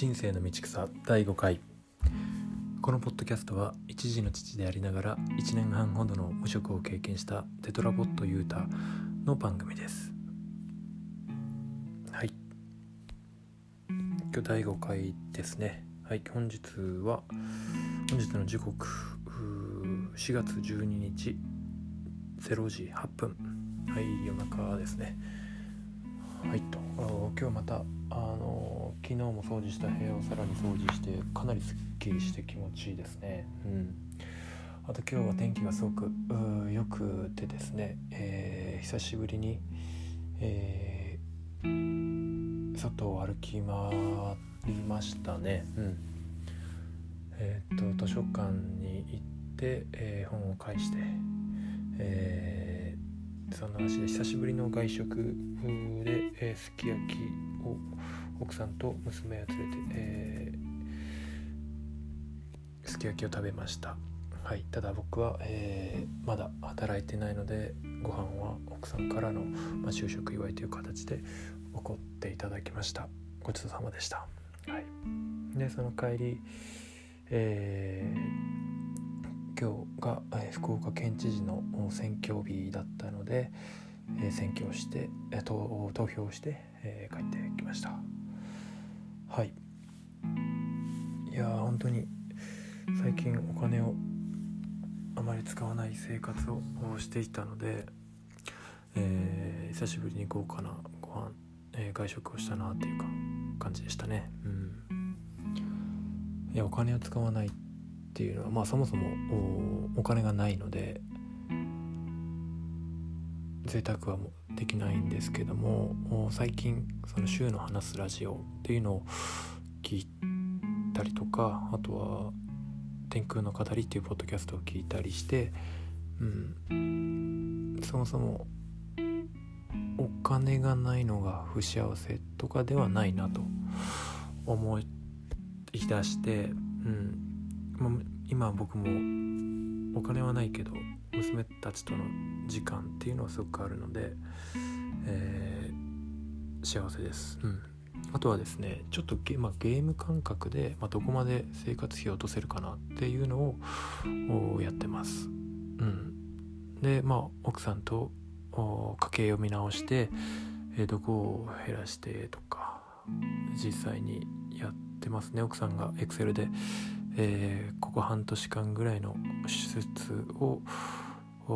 人生の道草第5回。このポッドキャストは一児の父でありながら1年半ほどの無職を経験したテトラボットユータの番組です。はい。今日第5回ですね。はい本日は本日の時刻4月12日0時8分。はい夜中ですね。はいと今日また昨日も掃除した部屋をさらに掃除してかなりすっきりして気持ちいいですね。うん。あと今日は天気がすごく良くてですね、えー、久しぶりに、えー、外を歩き回りましたね。うん。えー、っと図書館に行って、えー、本を返して、えー、その足で久しぶりの外食で、え、すき焼き奥さんと娘を連れて、えー、すき焼きを食べました。はい。ただ僕は、えー、まだ働いてないのでご飯は奥さんからの、まあ、就職祝いという形で怒っていただきました。ごちそうさまでした。はい。でその帰りえー、今日が、え、福岡県知事の選挙日だったので、え、選挙をして、え、投票して、え、帰ってきました。はい。いや本当に最近お金をあまり使わない生活をしていたので、えー、久しぶりに豪華なご飯、えー、外食をしたなっていうか感じでしたね。うん。いやお金を使わないっていうのはまあそもそもお金がないので贅沢はできないんですけども最近その週の話すラジオっていうのを聞いたりとかあとは「天空の語り」っていうポッドキャストを聞いたりして、うん、そもそもお金がないのが不幸せとかではないなと思い出して、うん今僕もお金はないけど娘たちとの時間っていうのはすごくあるので、えー、幸せです、うん、あとはですねちょっとゲ,、まあ、ゲーム感覚で、まあ、どこまで生活費を落とせるかなっていうのをやってます、うん、でまあ奥さんと家計を見直して、えー、どこを減らしてとか実際にやってますね。奥さんがエクセルで、えー、ここ半年間ぐらいの支出を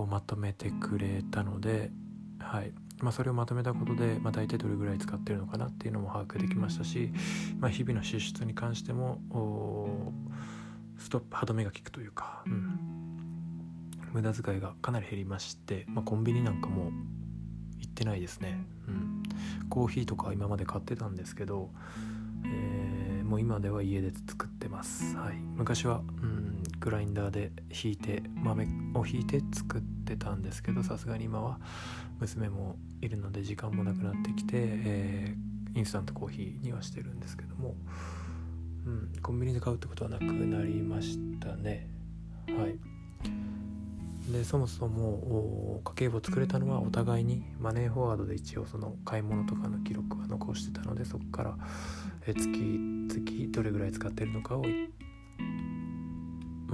をまとめてくれたので、はい。まあ、それをまとめたことで、まあ、大体どれぐらい使ってるのかなっていうのも把握できましたし、まあ、日々の支出に関してもストップ歯止めが効くというか、うん、無駄遣いがかなり減りまして、まあ、コンビニなんかも行ってないですね、うん、コーヒーとか今まで買ってたんですけど、えー、もう今では家で作ってます、はい、昔は、うん、グラインダーでひいて豆をひいて作ってたんですけどさすがに今は娘もいるので時間もなくなってきて、えー、インスタントコーヒーにはしてるんですけども、うん、コンビニで買うってことはなくなりましたね。はい。でそもそも家計簿を作れたのはお互いにマネーフォワードで一応その買い物とかの記録は残してたのでそこから月々どれぐらい使ってるのかを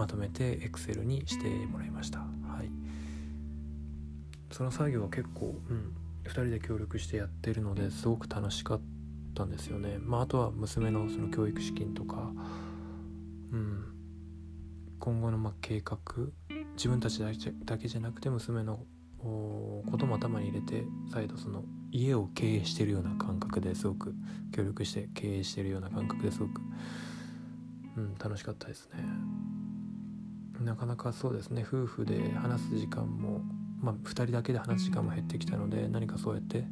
まとめて Excel にしてもらいました。はい、その作業は結構、うん、2人で協力してやってるのですごく楽しかったんですよね。まあ、あとは娘のその教育資金とか、うん、今後のま計画自分たちだけじゃなくて娘のことも頭に入れて再度その家を経営してるような感覚ですごく協力して経営してるような感覚ですごく、うん、楽しかったですねなかなかそうですね夫婦で話す時間も、まあ、2人だけで話す時間も減ってきたので何かそうやって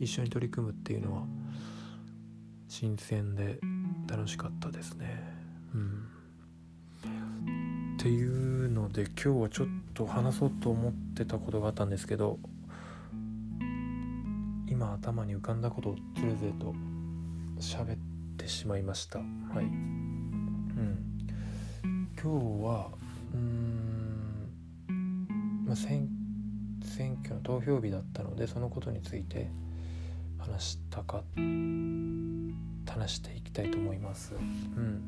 一緒に取り組むっていうのは新鮮で楽しかったですね。うん。っていうので今日はちょっと話そうと思ってたことがあったんですけど今頭に浮かんだことをつれづれと喋ってしまいました。はい。うん。今日はうん。まあ選選挙の投票日だったのでそのことについて話したか話していきたいと思います。うん。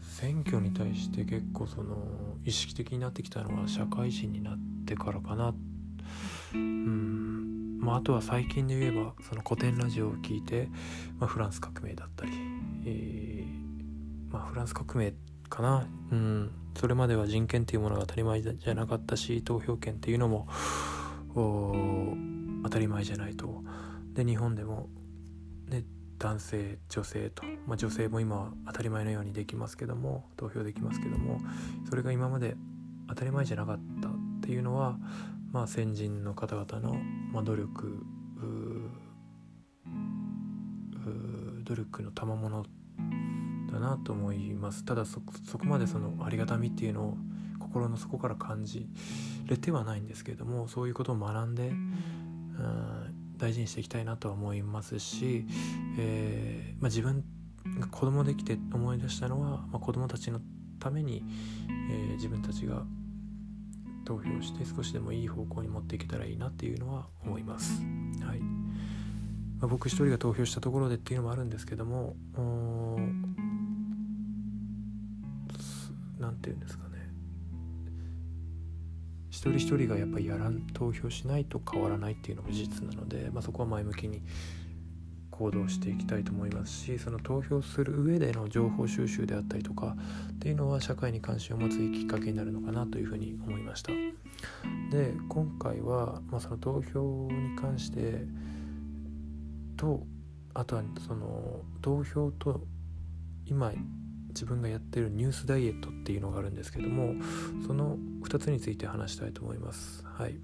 選挙に対して結構その意識的になってきたのは社会人になってからかな。うん。まああとは最近で言えばその古典ラジオを聞いて、まあ、フランス革命だったり、えー、まあフランス革命っかな。うん。それまでは人権っていうものが当たり前じゃなかったし投票権っていうのも当たり前じゃないと。で日本でも、ね、男性女性と、まあ、女性も今は当たり前のようにできますけども投票できますけどもそれが今まで当たり前じゃなかったっていうのは、まあ、先人の方々の、まあ、努力努力の賜物だなと思います。ただそこまでそのありがたみっていうのを心の底から感じれてはないんですけれどもそういうことを学んで、うん、大事にしていきたいなとは思いますし、えーまあ、自分が子供できて思い出したのは、まあ、子供たちのために、えー、自分たちが投票して少しでもいい方向に持っていけたらいいなっていうのは思います。はい。まあ、僕一人が投票したところでっていうのもあるんですけども何て言うんですかね。一人一人がやっぱりやらん投票しないと変わらないっていうのも事実なので、まあ、そこは前向きに行動していきたいと思いますしその投票する上での情報収集であったりとかっていうのは社会に関心を持つきっかけになるのかなというふうに思いました。で今回は、まあ、その投票に関してとあとはその投票と今自分がやってるニュースダイエットっていうのがあるんですけどもその2つについて話したいと思います。はい、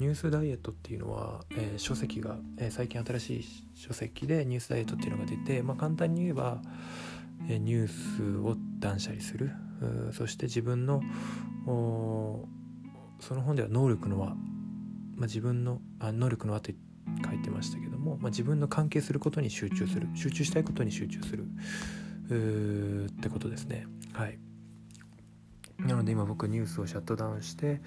ニュースダイエットっていうのは、えー、書籍が、えー、最近新しい書籍でニュースダイエットっていうのが出て、まあ、簡単に言えば、えー、ニュースを断捨離する。そして自分のその本では能力の輪、まあ、自分のあ能力の輪って書いてましたけども、まあ、自分の関係することに集中する。集中したいことに集中する。ってことですね。はい。なので今僕ニュースをシャットダウンして、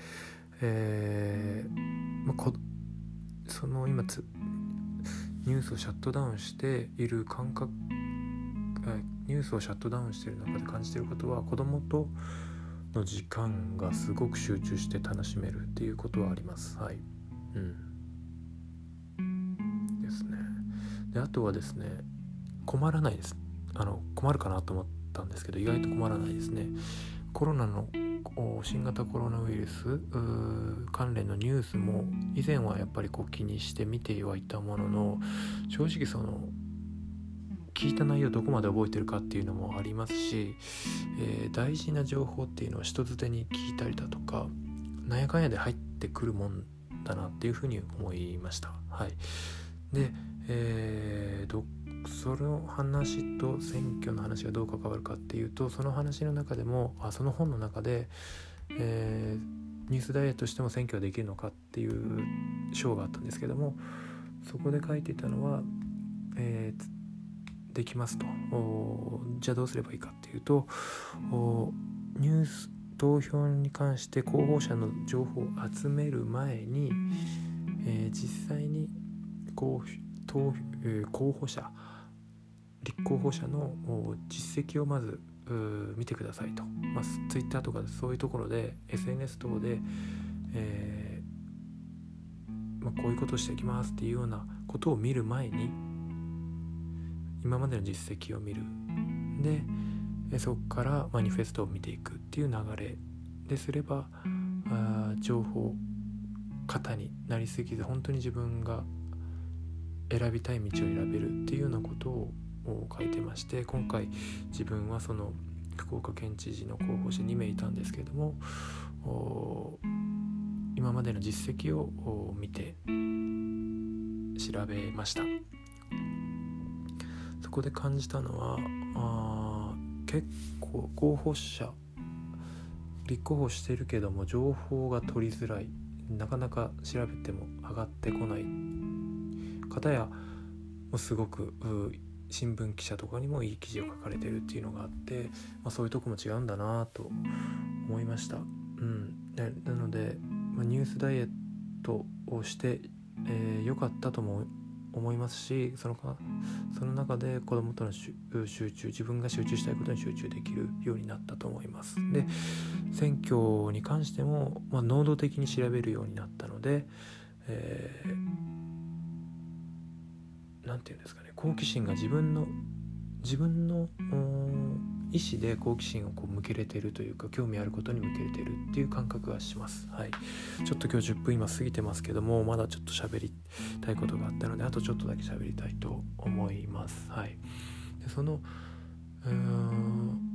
えーま、こその今つニュースをシャットダウンしている感覚ニュースをシャットダウンしている中で感じていることは子供との時間がすごく集中して楽しめるっていうことはあります。はい。うん。ですね。であとはですね困らないですあの困るかなと思ったんですけど意外と困らないですねコロナの新型コロナウイルス関連のニュースも以前はやっぱりこう気にして見てはいたものの正直その聞いた内容どこまで覚えてるかっていうのもありますし、えー、大事な情報っていうのは人づてに聞いたりだとかなんやかんやで入ってくるもんだなっていうふうに思いました。はい、で、えー、その話と選挙の話がどう関わるかっていうとその話の中でもあその本の中で、えー、ニュースダイエットしても選挙はできるのかっていう章があったんですけどもそこで書いていたのは、えー、できますと。じゃあどうすればいいかっていうとニュース投票に関して候補者の情報を集める前に、えー、実際に候補者立候補者の実績をまず見てくださいと、まあ、Twitter とかそういうところで SNS 等で、えー、まあ、こういうことをしていきますっていうようなことを見る前に今までの実績を見る。でそこからマニフェストを見ていくっていう流れ。ですればあ情報型になりすぎず本当に自分が選びたい道を選べるっていうようなことをを書いてまして今回自分はその福岡県知事の候補者2名いたんですけれども今までの実績を見て調べました。そこで感じたのはあ結構候補者立候補してるけども情報が取りづらい。なかなか調べても上がってこない。方やもうすごく新聞記者とかにもいい記事を書かれてるっていうのがあって、まあ、そういうとこも違うんだなと思いました。うん、でなので、まあ、ニュースダイエットをして、えー、よかったとも思いますしそのかその中で子どもとの集中自分が集中したいことに集中できるようになったと思います。で選挙に関しても、まあ、能動的に調べるようになったので、えー、て言うんですか好奇心が自分の自分の意思で好奇心をこう向けれてるというか興味あることに向けれてるっていう感覚はします。はい、ちょっと今日10分今過ぎてますけどもまだちょっと喋りたいことがあったのであとちょっとだけ喋りたいと思います。はい、でそのうーん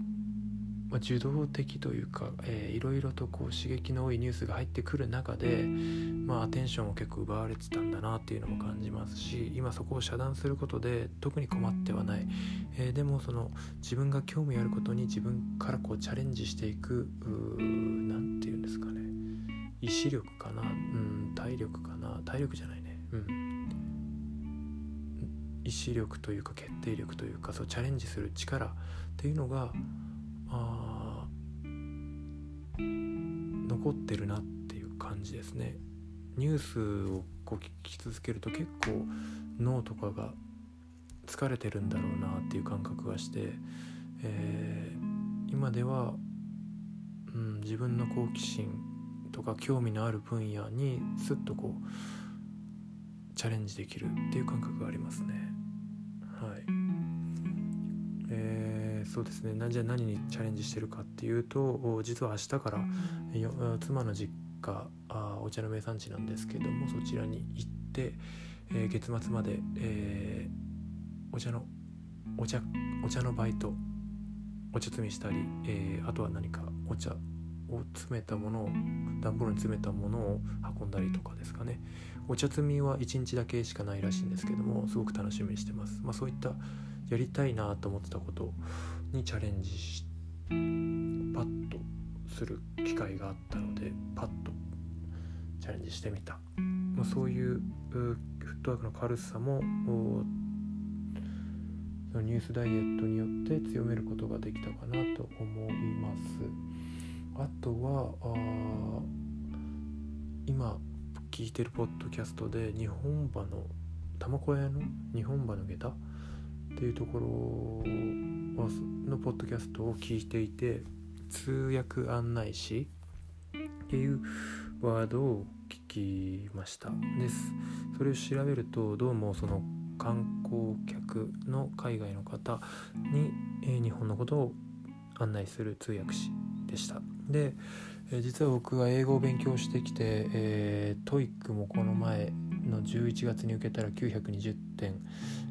まあ、受動的というか、えー、いろいろとこう刺激の多いニュースが入ってくる中で、まあ、アテンションを結構奪われてたんだなっていうのも感じますし今そこを遮断することで特に困ってはない、えー、でもその自分が興味あることに自分からこうチャレンジしていく何て言うんですかね。意志力かな、うん、体力かな。体力じゃないね。うん。意志力というか決定力というかそうチャレンジする力っていうのがあ残ってるなっていう感じですねニュースをこう聞き続けると結構脳とかが疲れてるんだろうなっていう感覚がして、えー、今では、うん、自分の好奇心とか興味のある分野にスッとこうチャレンジできるっていう感覚がありますね。はいそうですね。じゃあ何にチャレンジしてるかっていうと実は明日から妻の実家あお茶の名産地なんですけどもそちらに行って、えー、月末まで、えー、お茶のお茶お茶のバイトお茶摘みしたり、えー、あとは何かお茶を詰めたものを段ボールに詰めたものを運んだりとかですかね。お茶摘みは1日だけしかないらしいんですけどもすごく楽しみにしてます、まあ、そういったやりたいなと思ってたことにチャレンジしパッとする機会があったのでパッとチャレンジしてみた、まあ、そういうフットワークの軽さもニュースダイエットによって強めることができたかなと思います。あとはあ今聞いてるポッドキャストで日本馬の玉子屋の日本馬の下駄っていうところのポッドキャストを聞いていて通訳案内士っていうワードを聞きました。です。それを調べるとどうもその観光客の海外の方に、えー、日本のことを案内する通訳士でした。で、えー、実は僕は英語を勉強してきて、えー、 TOEIC もこの前の11月に受けたら920点、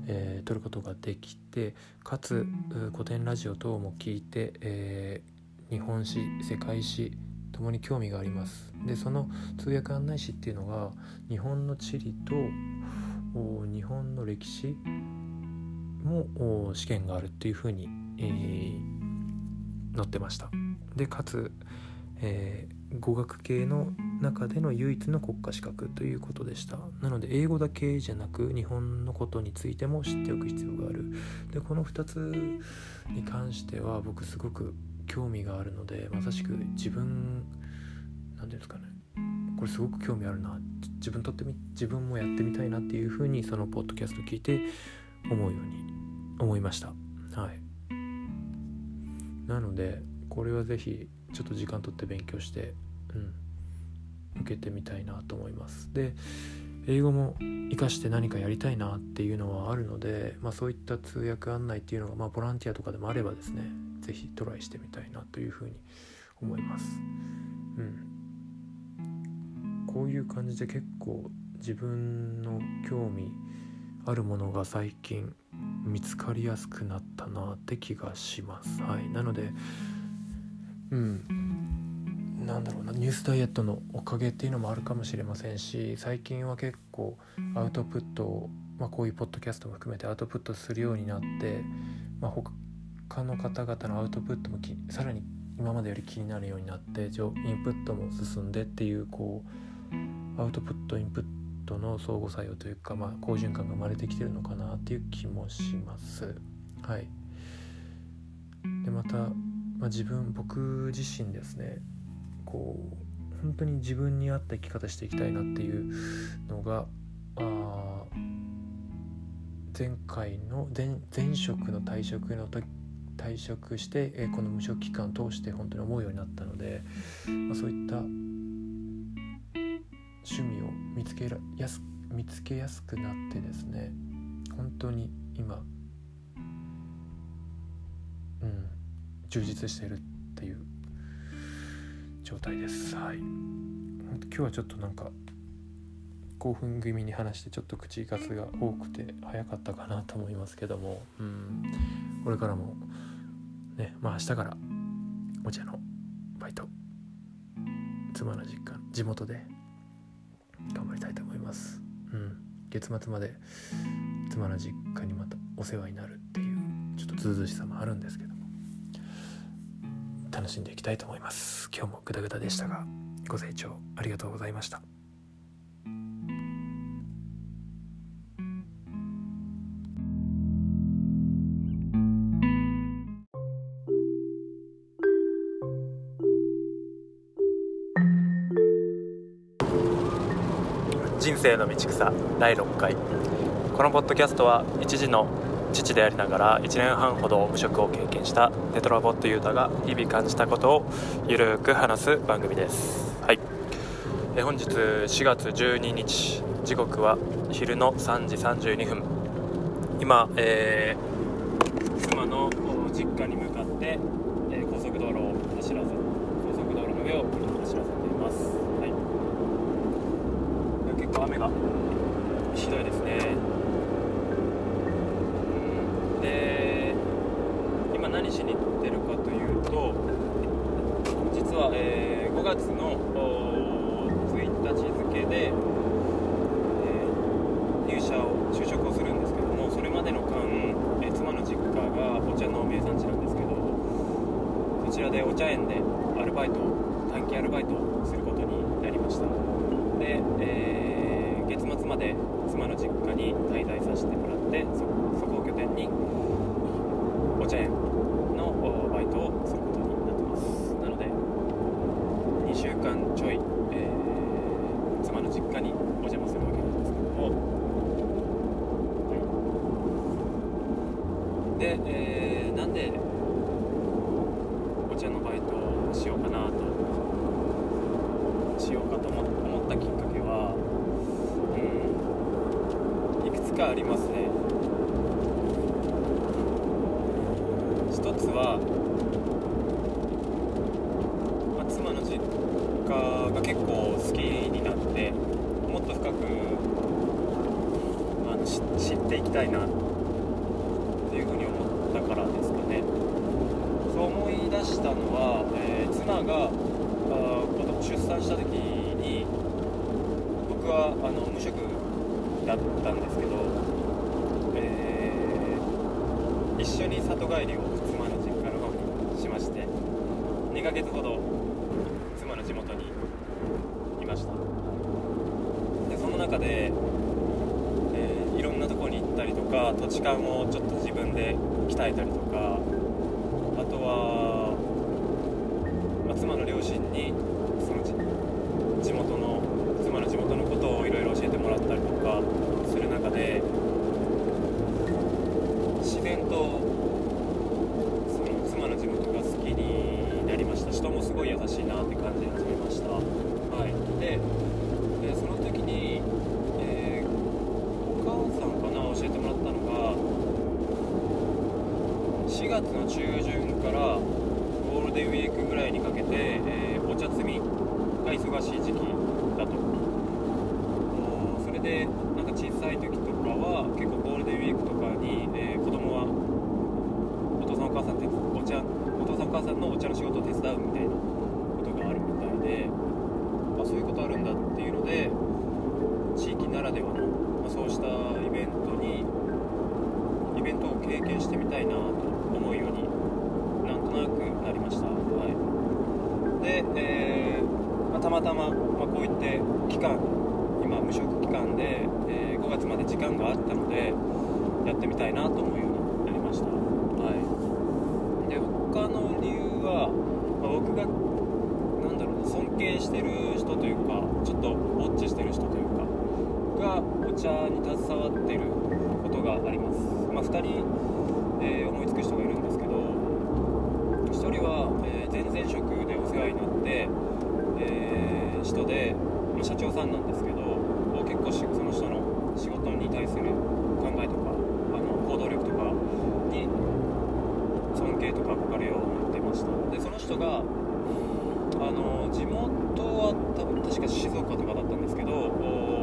えー、取ることができてかつコテンラジオ等も聞いて、えー、日本史世界史ともに興味があります。でその通訳案内士っていうのが日本の地理と日本の歴史も試験があるっていうふうに、えー、載ってました。でかつ、えー、語学系の中での唯一の国家資格ということでした。なので英語だけじゃなく日本のことについても知っておく必要がある。でこの2つに関しては僕すごく興味があるのでまさしく自分何て言うんですかね。これすごく興味あるな。自分とってみ自分もやってみたいなっていうふうにそのポッドキャスト聞いて思うように思いました。はい。なのでこれは是非ちょっと時間とって勉強してうん。受けてみたいなと思いますで英語も活かして何かやりたいなっていうのはあるので、まあ、そういった通訳案内っていうのが、まあ、ボランティアとかでもあればですね是非トライしてみたいなというふうに思います。うん、こういう感じで結構自分の興味あるものが最近見つかりやすくなったなって気がします。はい、なのでうんなんだろうなニュースダイエットのおかげっていうのもあるかもしれませんし最近は結構アウトプットを、まあ、こういうポッドキャストも含めてアウトプットするようになって、まあ、他の方々のアウトプットもさらに今までより気になるようになってインプットも進んでっていうこうアウトプットインプットの相互作用というか、まあ、好循環が生まれてきてるのかなっていう気もします。はい、でまた、まあ、自分僕自身ですねこう本当に自分に合った生き方していきたいなっていうのがあ前回の前前職の退職の時退職して、えこの無職期間を通して本当に思うようになったので、まあ、そういった趣味を見つけやす見つけやすくなってですね本当に今うん充実してるっていう状態です。はい。今日はちょっとなんか興奮気味に話してちょっと口数が多くて早かったかなと思いますけども。うん。これからもねまあ明日からお茶のバイト妻の実家地元で頑張りたいと思います。うん。月末まで妻の実家にまたお世話になるっていうちょっとずうずしさもあるんですけど楽しんでいきたいと思います。今日もグダグダでしたがご清聴ありがとうございました。人生の道草第6回。このポッドキャストは一時の父でありながら1年半ほど無職を経験したテトラボットユータが日々感じたことをゆるく話す番組です。はい。え本日4月12日時刻は昼の3時32分。今、えー、妻の実家に向かって、え、高速道路を走らせ高速道路の上を走らせています。はい、結構雨がひどいですね。何しに行ってるかというと実は、えー、5月の1日付で、えー、入社を就職をするんですけどもそれまでの間、えー、妻の実家がお茶の名産地なんですけどそちらでお茶園でアルバイト短期アルバイトをすることになりました。で、えー月末まで妻の実家に滞在させてもらってそこを拠点にお茶園のバイトをすることになってますなので2週間ちょい、えー、妻の実家にお邪魔するわけなんですけども、はい、で、えー、なんでお茶のバイトをしようかなとしようかと思ったきっかけはうん、いくつかありますね。一つは、まあ、妻の実が結構好きになってもっと深くあの知っていきたいなっていうふうに思ったからですかね。そう思い出したのは、えー、妻があ出産した時に僕はあの無職だったんですけど、えー、一緒に里帰りを妻の実家の方にしまして2ヶ月ほど妻の地元にました。でその中で、えー、いろんなとこに行ったりとか土地勘をちょっと自分で鍛えたりとかあとは、まあ、妻の両親にその地元の妻の地元のことをいろいろ教えてもらったりとかする中で自然とその妻の地元が好きになりました人もすごい優しいなって感じ始めましたはいででその時に、えー、お母さんかな教えてもらったのが4月の中旬からゴールデンウィークぐらいにかけて、えー、お茶摘みが忙しい時期だと。それでなんか小さい時とかは結構ゴールデンウィークとかに、えー、子供はお父さんお母さんお茶お父さんお母さんのお茶の仕事を手伝うみたいなことがあるみたいであそういうことあるんだっていうので地域ならではの、まあ、そうしたイベントにイベントを経験してみたいなと思うようになんとなくなりました。はい、で、えーま、たまま、あ、こういって期間今無職期間で、えー、5月まで時間があったのでやってみたいなと思うようになりました、はい、で他の理由は、まあ、僕がなんだろう尊敬してる人というかちょっとウォッチしてる人というかがお茶に携わってることががあります、まあ、2人、えー、思いつく人がいるんですけど1人は、えー、前々職でお世話になって、えー、人で、ま、社長さんなんですけど結構その人の仕事に対する考えとかあの行動力とかに尊敬とか憧れを持ってました。でその人があの地元は多分確か静岡とかだったんですけど、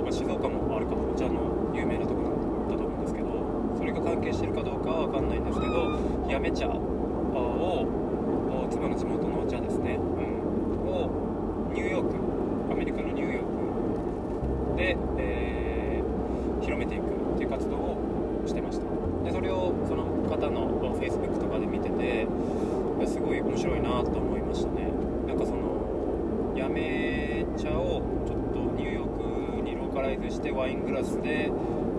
まあ、静岡もあるかお茶の有名なところだと思うんですけどそれが関係してるかどうかは分かんないんですけどやめ茶を妻の地元のお茶ですね、うん、をニューヨークアメリカのニューヨークで、えー、広めていくっていう活動をしてましたでそれをその方の Facebook とかで見ててすごい面白いなと思いましたね。なんかそのやめ茶をちょっとニューヨークにローカライズしてワイングラスで、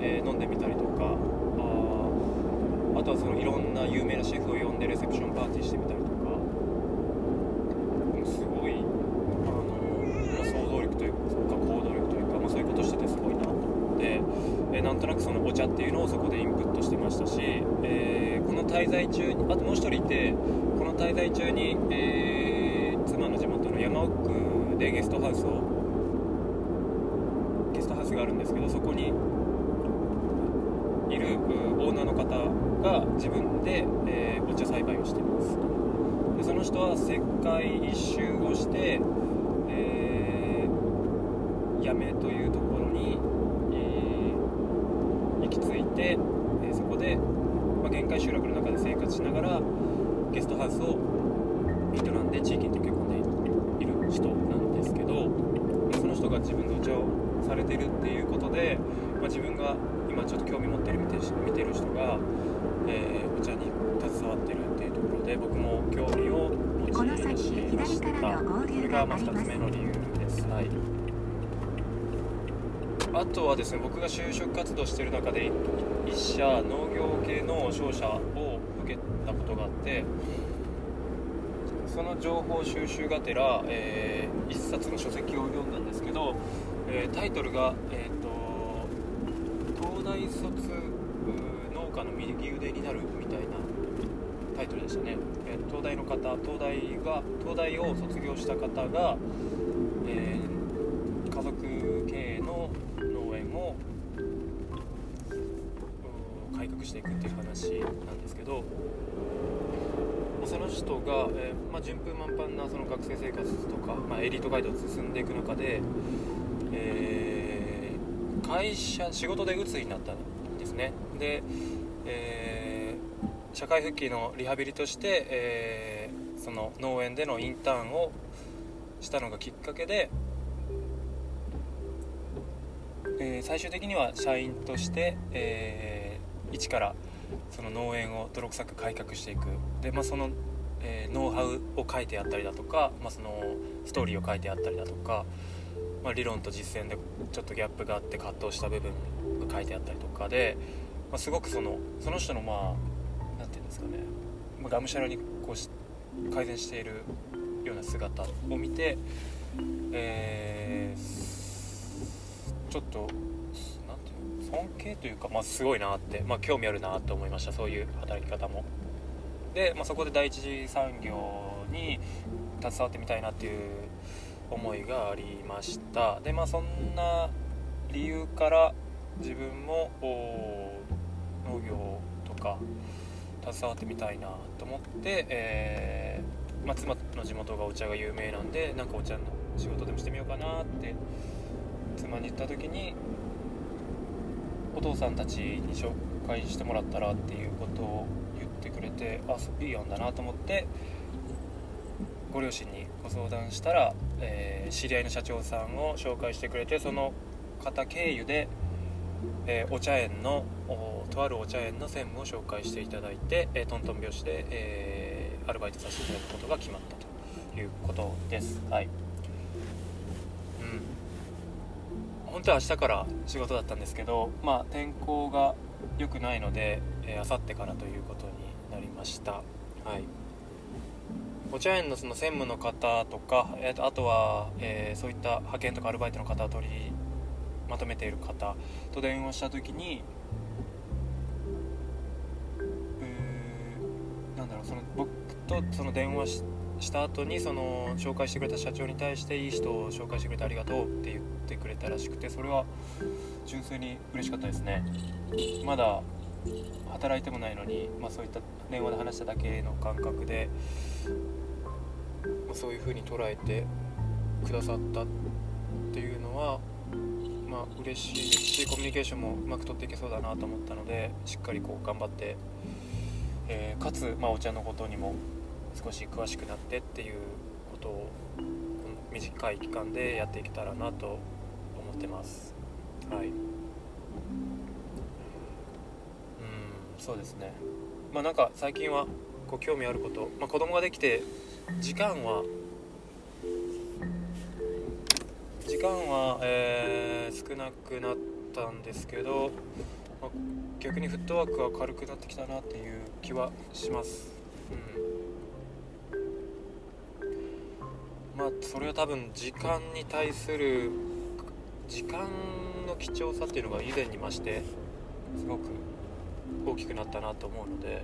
えー、飲んでみたりとかああとはそのいろんな有名なシェフを呼んでレセプションパーティーしてみたりとかすごいあの、まあ、想像力というか行動力というか、まあ、そういうことしててすごいなと思って、えー、なんとなくそのお茶っていうのをそこでインプットしてましたし、えー、この滞在中にあともう一人いてこの滞在中に、えー妻の地元の山奥でゲストハウスをゲストハウスがあるんですけどそこにいるオーナーの方が自分で、えー、お茶栽培をしています。でその人は世界一周をして、えー、八女というところに、えー、行き着いて、えー、そこで、まあ、限界集落の中で生活しながらゲストハウスを営んで地域に溶け込んでいる人なんです。けどその人が自分でお茶をされてるっていうことで、まあ、自分が今ちょっと興味持ってる見て見てる人が、えー、お茶に携わってるっていうところで僕も興味を持ちましたそれがま2つ目の理由です、はい、あとはですね僕が就職活動してる中で一社農業系の商社を受けたことがあってその情報収集がてら、えー、一冊の書籍を読んだんですけど、えー、タイトルが、えーと「東大卒農家の右腕になる」みたいなタイトルでしたね、えー、東大の方東大が東大を卒業した方が、えー、家族経営の農園を改革していくっていう話なんですけどその人が、えー、まあ、順風満帆なその学生生活とか、まあ、エリートガイドを進んでいく中で、えー、会社仕事で鬱になったんですね。で、えー、社会復帰のリハビリとして、えその農園でのインターンをしたのがきっかけで、え最終的には社員として、え一からその農園を泥臭く改革していく。で、まあ、その、えー、ノウハウを書いてあったりだとか、まあ、そのストーリーを書いてあったりだとか、まあ、理論と実践でちょっとギャップがあって葛藤した部分が書いてあったりとかで、まあ、すごくそのその人のまあ何て言うんですかね、まあ、がむしゃらにこう改善しているような姿を見て、えー、ちょっと尊敬というか、まあ、すごいなって、まあ、興味あるなと思いましたそういう働き方も。で、まあ、そこで第一次産業に携わってみたいなっていう思いがありました。でまあそんな理由から自分も農業とか携わってみたいなと思って、えー、まあ、妻の地元がお茶が有名なんでなんかお茶の仕事でもしてみようかなって妻に言った時に父さんたちに紹介してもらったらっていうことを言ってくれてあそういい案だなと思ってご両親にご相談したら、えー、知り合いの社長さんを紹介してくれてその方経由で、えー、お茶園のとあるお茶園の専務を紹介していただいて、えー、トントン拍子で、えアルバイトさせていただくことが決まったということです。はい当は明日から仕事だったんですけど、まあ、天候が良くないので、えー、明後日からということになりました、はい、お茶園のその専務の方とか、えー、とあとは、えー、そういった派遣とかアルバイトの方を取りまとめている方と電話した時にうなんだろうその僕とその電話しした後にその紹介してくれた社長に対していい人を紹介してくれてありがとうって言ってくれたらしくてそれは純粋に嬉しかったですね。まだ働いてもないのに、まあ、そういった電話で話しただけの感覚で、まあ、そういう風に捉えてくださったっていうのはまあ嬉しいですしコミュニケーションもうまく取っていけそうだなと思ったのでしっかりこう頑張って、えー、かつ、まあ、お茶のことにも少し詳しくなってっていうことを短い期間でやっていけたらなと思ってます。はい。うんそうですね。まあなんか最近はこう興味あること、まあ、子供ができて時間は時間は、えー、少なくなったんですけど、まあ、逆にフットワークが軽くなってきたなっていう気はします、うん。まあそれは多分時間に対する時間の貴重さっていうのが以前に増してすごく大きくなったなと思うので、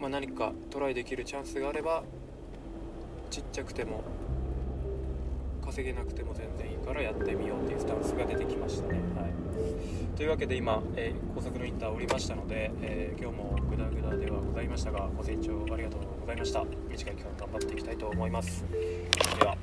まあ、何かトライできるチャンスがあればちっちゃくても稼げなくても全然いいからやってみようっていうスタンスが出てきましたね。はい、というわけで今、えー、高速のインターを降りましたので、えー、今日もグダグダではございましたがご清聴ありがとうございました。短い期間頑張っていきたいと思います。では。